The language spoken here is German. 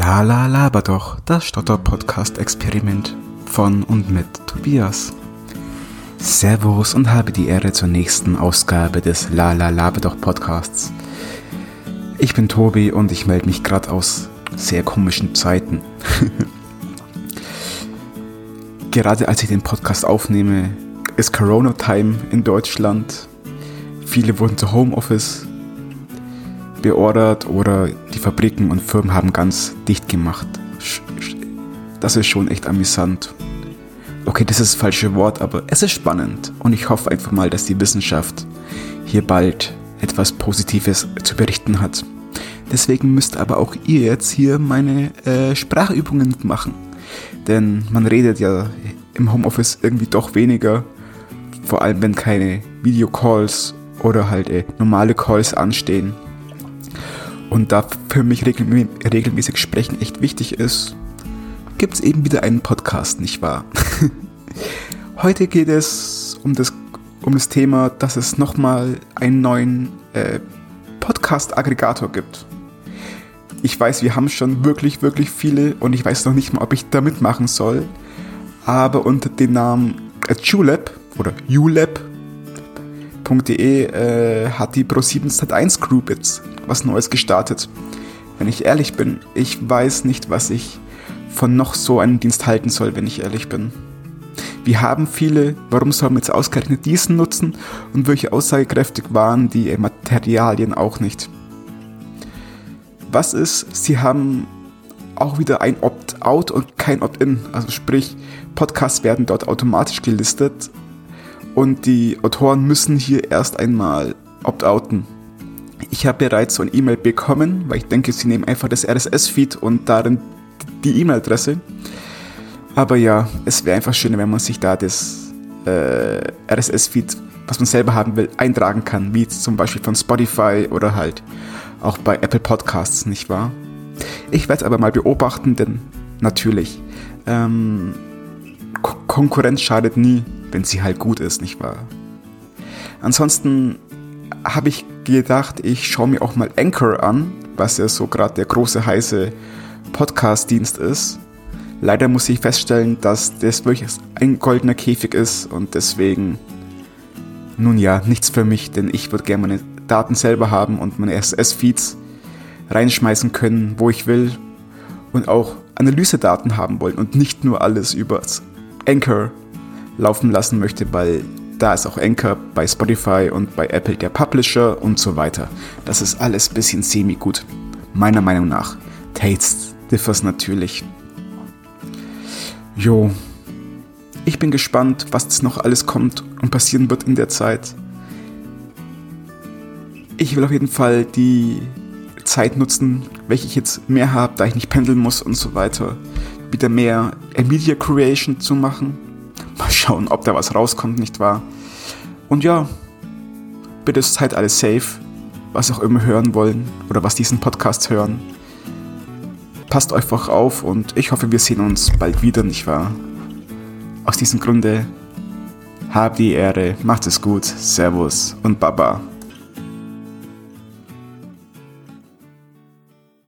La la laber doch, das Stotter-Podcast-Experiment von und mit Tobias. Servus und habe die Ehre zur nächsten Ausgabe des La la laber doch Podcasts. Ich bin Tobi und ich melde mich gerade aus sehr komischen Zeiten. gerade als ich den Podcast aufnehme, ist Corona-Time in Deutschland. Viele wurden zu Homeoffice beordert oder die Fabriken und Firmen haben ganz dicht gemacht. Das ist schon echt amüsant. Okay, das ist das falsche Wort, aber es ist spannend und ich hoffe einfach mal, dass die Wissenschaft hier bald etwas Positives zu berichten hat. Deswegen müsst aber auch ihr jetzt hier meine äh, Sprachübungen machen. Denn man redet ja im Homeoffice irgendwie doch weniger, vor allem wenn keine Videocalls oder halt äh, normale Calls anstehen. Und da für mich regelmäßig Sprechen echt wichtig ist, gibt es eben wieder einen Podcast, nicht wahr? Heute geht es um das, um das Thema, dass es nochmal einen neuen äh, Podcast-Aggregator gibt. Ich weiß, wir haben schon wirklich, wirklich viele und ich weiß noch nicht mal, ob ich da mitmachen soll. Aber unter dem Namen Julep oder ulab.de äh, hat die Pro7 Sat1 Group jetzt was Neues gestartet. Wenn ich ehrlich bin, ich weiß nicht, was ich von noch so einem Dienst halten soll, wenn ich ehrlich bin. Wir haben viele, warum sollen wir jetzt ausgerechnet diesen nutzen und welche aussagekräftig waren die Materialien auch nicht. Was ist, sie haben auch wieder ein Opt-out und kein Opt-in, also sprich, Podcasts werden dort automatisch gelistet und die Autoren müssen hier erst einmal opt-outen. Ich habe bereits so ein E-Mail bekommen, weil ich denke, sie nehmen einfach das RSS-Feed und darin die E-Mail-Adresse. Aber ja, es wäre einfach schön, wenn man sich da das äh, RSS-Feed, was man selber haben will, eintragen kann, wie zum Beispiel von Spotify oder halt auch bei Apple Podcasts, nicht wahr? Ich werde es aber mal beobachten, denn natürlich, ähm, Konkurrenz schadet nie, wenn sie halt gut ist, nicht wahr? Ansonsten habe ich gedacht, ich schaue mir auch mal Anchor an, was ja so gerade der große heiße Podcast-Dienst ist. Leider muss ich feststellen, dass das wirklich ein goldener Käfig ist und deswegen, nun ja, nichts für mich, denn ich würde gerne meine Daten selber haben und meine RSS-Feeds reinschmeißen können, wo ich will und auch Analysedaten haben wollen und nicht nur alles über Anchor laufen lassen möchte, weil da ist auch Anchor bei Spotify und bei Apple der Publisher und so weiter. Das ist alles ein bisschen semi-gut. Meiner Meinung nach. Taste differs natürlich. Jo. Ich bin gespannt, was noch alles kommt und passieren wird in der Zeit. Ich will auf jeden Fall die Zeit nutzen, welche ich jetzt mehr habe, da ich nicht pendeln muss und so weiter, wieder mehr Media Creation zu machen Mal schauen, ob da was rauskommt, nicht wahr? Und ja, bitte seid alles safe, was auch immer hören wollen oder was diesen Podcast hören. Passt einfach auf und ich hoffe, wir sehen uns bald wieder, nicht wahr? Aus diesem Grunde, habt die Ehre, macht es gut, Servus und Baba.